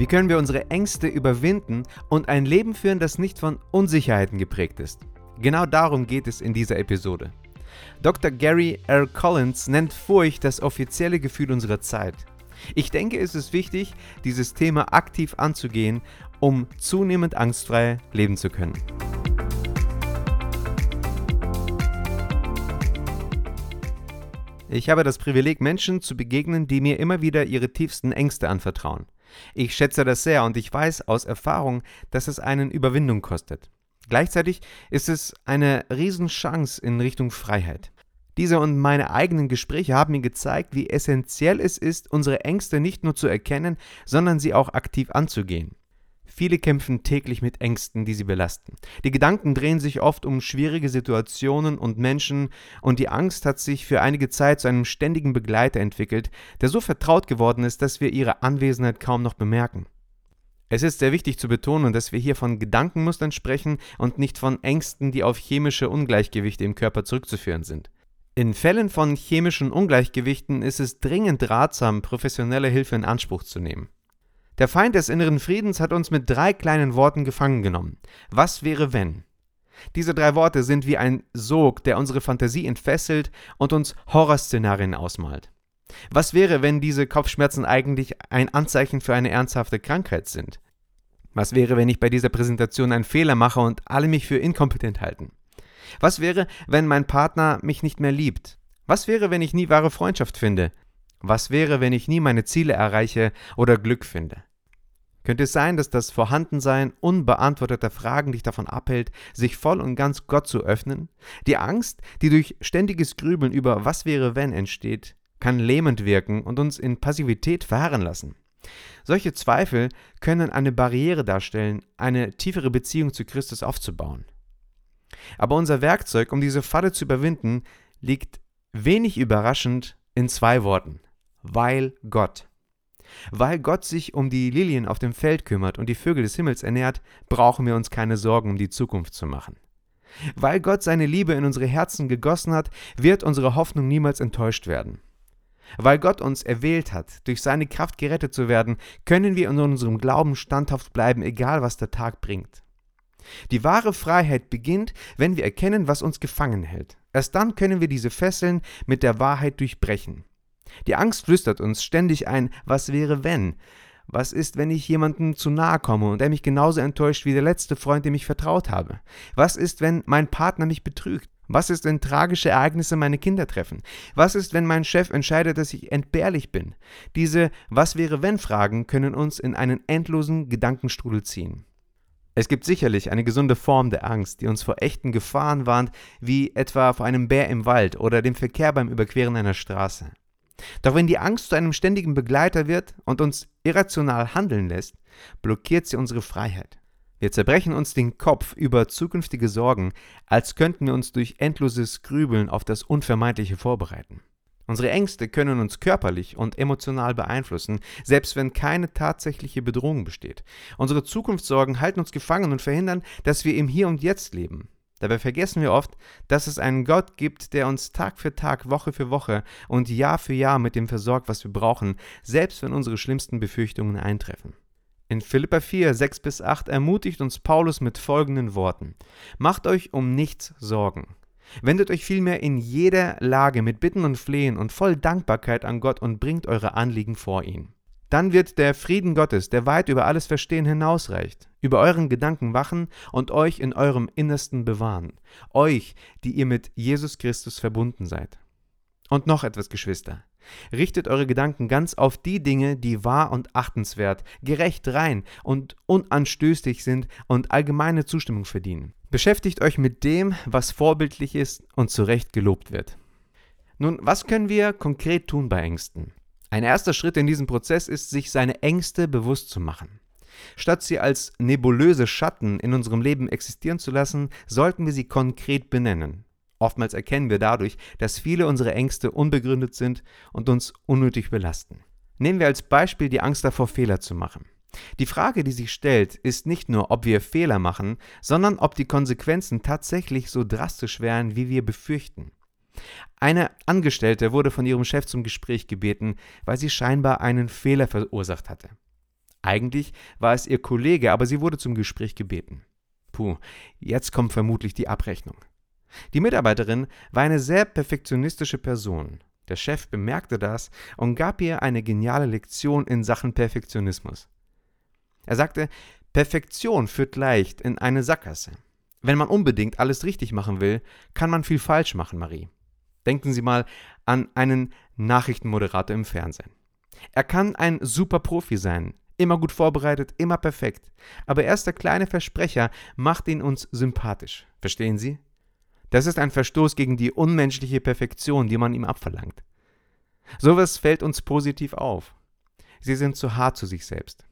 Wie können wir unsere Ängste überwinden und ein Leben führen, das nicht von Unsicherheiten geprägt ist? Genau darum geht es in dieser Episode. Dr. Gary R. Collins nennt Furcht das offizielle Gefühl unserer Zeit. Ich denke, es ist wichtig, dieses Thema aktiv anzugehen, um zunehmend angstfrei leben zu können. Ich habe das Privileg, Menschen zu begegnen, die mir immer wieder ihre tiefsten Ängste anvertrauen. Ich schätze das sehr und ich weiß aus Erfahrung, dass es einen Überwindung kostet. Gleichzeitig ist es eine Riesenchance in Richtung Freiheit. Diese und meine eigenen Gespräche haben mir gezeigt, wie essentiell es ist, unsere Ängste nicht nur zu erkennen, sondern sie auch aktiv anzugehen. Viele kämpfen täglich mit Ängsten, die sie belasten. Die Gedanken drehen sich oft um schwierige Situationen und Menschen, und die Angst hat sich für einige Zeit zu einem ständigen Begleiter entwickelt, der so vertraut geworden ist, dass wir ihre Anwesenheit kaum noch bemerken. Es ist sehr wichtig zu betonen, dass wir hier von Gedankenmustern sprechen und nicht von Ängsten, die auf chemische Ungleichgewichte im Körper zurückzuführen sind. In Fällen von chemischen Ungleichgewichten ist es dringend ratsam, professionelle Hilfe in Anspruch zu nehmen. Der Feind des inneren Friedens hat uns mit drei kleinen Worten gefangen genommen. Was wäre wenn? Diese drei Worte sind wie ein Sog, der unsere Fantasie entfesselt und uns Horrorszenarien ausmalt. Was wäre, wenn diese Kopfschmerzen eigentlich ein Anzeichen für eine ernsthafte Krankheit sind? Was wäre, wenn ich bei dieser Präsentation einen Fehler mache und alle mich für inkompetent halten? Was wäre, wenn mein Partner mich nicht mehr liebt? Was wäre, wenn ich nie wahre Freundschaft finde? Was wäre, wenn ich nie meine Ziele erreiche oder Glück finde? Könnte es sein, dass das Vorhandensein unbeantworteter Fragen dich davon abhält, sich voll und ganz Gott zu öffnen? Die Angst, die durch ständiges Grübeln über was wäre wenn entsteht, kann lähmend wirken und uns in Passivität verharren lassen. Solche Zweifel können eine Barriere darstellen, eine tiefere Beziehung zu Christus aufzubauen. Aber unser Werkzeug, um diese Falle zu überwinden, liegt wenig überraschend in zwei Worten. Weil Gott. Weil Gott sich um die Lilien auf dem Feld kümmert und die Vögel des Himmels ernährt, brauchen wir uns keine Sorgen um die Zukunft zu machen. Weil Gott seine Liebe in unsere Herzen gegossen hat, wird unsere Hoffnung niemals enttäuscht werden. Weil Gott uns erwählt hat, durch seine Kraft gerettet zu werden, können wir in unserem Glauben standhaft bleiben, egal was der Tag bringt. Die wahre Freiheit beginnt, wenn wir erkennen, was uns gefangen hält. Erst dann können wir diese Fesseln mit der Wahrheit durchbrechen. Die Angst flüstert uns ständig ein, was wäre wenn? Was ist, wenn ich jemandem zu nahe komme und er mich genauso enttäuscht wie der letzte Freund, dem ich vertraut habe? Was ist, wenn mein Partner mich betrügt? Was ist, wenn tragische Ereignisse meine Kinder treffen? Was ist, wenn mein Chef entscheidet, dass ich entbehrlich bin? Diese Was wäre wenn Fragen können uns in einen endlosen Gedankenstrudel ziehen. Es gibt sicherlich eine gesunde Form der Angst, die uns vor echten Gefahren warnt, wie etwa vor einem Bär im Wald oder dem Verkehr beim Überqueren einer Straße. Doch wenn die Angst zu einem ständigen Begleiter wird und uns irrational handeln lässt, blockiert sie unsere Freiheit. Wir zerbrechen uns den Kopf über zukünftige Sorgen, als könnten wir uns durch endloses Grübeln auf das Unvermeidliche vorbereiten. Unsere Ängste können uns körperlich und emotional beeinflussen, selbst wenn keine tatsächliche Bedrohung besteht. Unsere Zukunftssorgen halten uns gefangen und verhindern, dass wir im Hier und Jetzt leben. Dabei vergessen wir oft, dass es einen Gott gibt, der uns Tag für Tag, Woche für Woche und Jahr für Jahr mit dem versorgt, was wir brauchen, selbst wenn unsere schlimmsten Befürchtungen eintreffen. In Philippa 4, 6 bis 8 ermutigt uns Paulus mit folgenden Worten: Macht euch um nichts Sorgen. Wendet euch vielmehr in jeder Lage mit Bitten und Flehen und voll Dankbarkeit an Gott und bringt eure Anliegen vor ihn. Dann wird der Frieden Gottes, der weit über alles Verstehen hinausreicht, über euren Gedanken wachen und euch in eurem Innersten bewahren, euch, die ihr mit Jesus Christus verbunden seid. Und noch etwas, Geschwister. Richtet eure Gedanken ganz auf die Dinge, die wahr und achtenswert, gerecht, rein und unanstößig sind und allgemeine Zustimmung verdienen. Beschäftigt euch mit dem, was vorbildlich ist und zu Recht gelobt wird. Nun, was können wir konkret tun bei Ängsten? Ein erster Schritt in diesem Prozess ist, sich seine Ängste bewusst zu machen. Statt sie als nebulöse Schatten in unserem Leben existieren zu lassen, sollten wir sie konkret benennen. Oftmals erkennen wir dadurch, dass viele unserer Ängste unbegründet sind und uns unnötig belasten. Nehmen wir als Beispiel die Angst davor, Fehler zu machen. Die Frage, die sich stellt, ist nicht nur, ob wir Fehler machen, sondern ob die Konsequenzen tatsächlich so drastisch wären, wie wir befürchten. Eine Angestellte wurde von ihrem Chef zum Gespräch gebeten, weil sie scheinbar einen Fehler verursacht hatte. Eigentlich war es ihr Kollege, aber sie wurde zum Gespräch gebeten. Puh, jetzt kommt vermutlich die Abrechnung. Die Mitarbeiterin war eine sehr perfektionistische Person. Der Chef bemerkte das und gab ihr eine geniale Lektion in Sachen Perfektionismus. Er sagte, Perfektion führt leicht in eine Sackgasse. Wenn man unbedingt alles richtig machen will, kann man viel falsch machen, Marie. Denken Sie mal an einen Nachrichtenmoderator im Fernsehen. Er kann ein super Profi sein, immer gut vorbereitet, immer perfekt. Aber erst der kleine Versprecher macht ihn uns sympathisch. Verstehen Sie? Das ist ein Verstoß gegen die unmenschliche Perfektion, die man ihm abverlangt. Sowas fällt uns positiv auf. Sie sind zu hart zu sich selbst.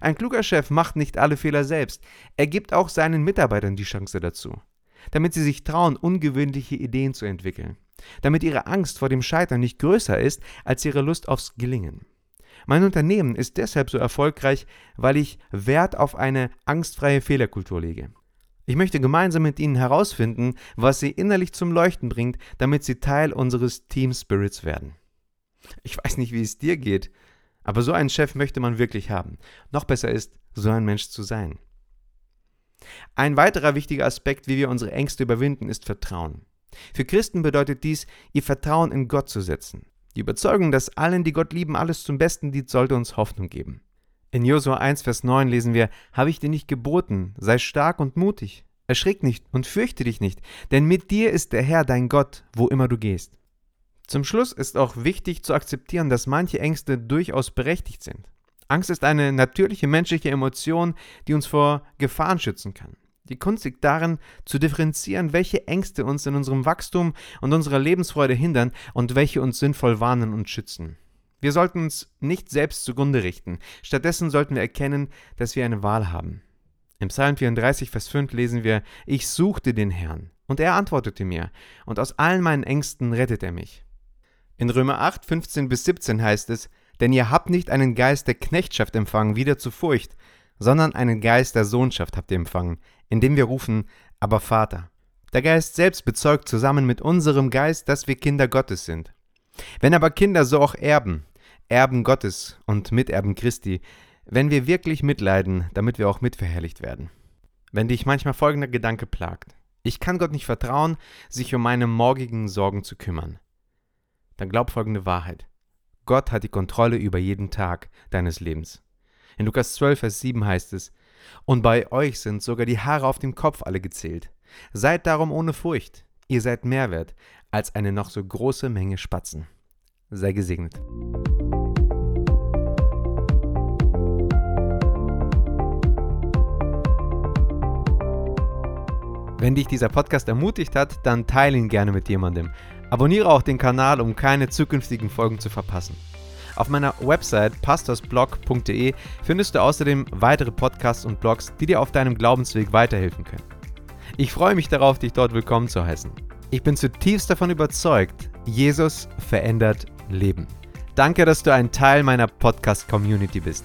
Ein kluger Chef macht nicht alle Fehler selbst. Er gibt auch seinen Mitarbeitern die Chance dazu, damit sie sich trauen, ungewöhnliche Ideen zu entwickeln, damit ihre Angst vor dem Scheitern nicht größer ist als ihre Lust aufs Gelingen. Mein Unternehmen ist deshalb so erfolgreich, weil ich Wert auf eine angstfreie Fehlerkultur lege. Ich möchte gemeinsam mit Ihnen herausfinden, was Sie innerlich zum Leuchten bringt, damit Sie Teil unseres Team Spirits werden. Ich weiß nicht, wie es dir geht, aber so einen Chef möchte man wirklich haben. Noch besser ist, so ein Mensch zu sein. Ein weiterer wichtiger Aspekt, wie wir unsere Ängste überwinden, ist Vertrauen. Für Christen bedeutet dies, ihr Vertrauen in Gott zu setzen. Die Überzeugung, dass allen, die Gott lieben, alles zum Besten dient, sollte uns Hoffnung geben. In Josua 1, Vers 9 lesen wir, Habe ich dir nicht geboten, sei stark und mutig, erschrick nicht und fürchte dich nicht, denn mit dir ist der Herr dein Gott, wo immer du gehst. Zum Schluss ist auch wichtig zu akzeptieren, dass manche Ängste durchaus berechtigt sind. Angst ist eine natürliche menschliche Emotion, die uns vor Gefahren schützen kann. Die Kunst liegt darin, zu differenzieren, welche Ängste uns in unserem Wachstum und unserer Lebensfreude hindern und welche uns sinnvoll warnen und schützen. Wir sollten uns nicht selbst zugrunde richten. Stattdessen sollten wir erkennen, dass wir eine Wahl haben. Im Psalm 34, Vers 5 lesen wir: Ich suchte den Herrn, und er antwortete mir, und aus allen meinen Ängsten rettet er mich. In Römer 8, 15 bis 17 heißt es, denn ihr habt nicht einen Geist der Knechtschaft empfangen, wieder zu Furcht, sondern einen Geist der Sohnschaft habt ihr empfangen, indem wir rufen, aber Vater. Der Geist selbst bezeugt zusammen mit unserem Geist, dass wir Kinder Gottes sind. Wenn aber Kinder, so auch Erben, Erben Gottes und Miterben Christi, wenn wir wirklich mitleiden, damit wir auch mitverherrlicht werden. Wenn dich manchmal folgender Gedanke plagt, ich kann Gott nicht vertrauen, sich um meine morgigen Sorgen zu kümmern dann glaub folgende Wahrheit. Gott hat die Kontrolle über jeden Tag deines Lebens. In Lukas 12, Vers 7 heißt es, Und bei euch sind sogar die Haare auf dem Kopf alle gezählt. Seid darum ohne Furcht, ihr seid mehr wert als eine noch so große Menge Spatzen. Sei gesegnet. Wenn dich dieser Podcast ermutigt hat, dann teile ihn gerne mit jemandem. Abonniere auch den Kanal, um keine zukünftigen Folgen zu verpassen. Auf meiner Website pastorsblog.de findest du außerdem weitere Podcasts und Blogs, die dir auf deinem Glaubensweg weiterhelfen können. Ich freue mich darauf, dich dort willkommen zu heißen. Ich bin zutiefst davon überzeugt, Jesus verändert Leben. Danke, dass du ein Teil meiner Podcast-Community bist.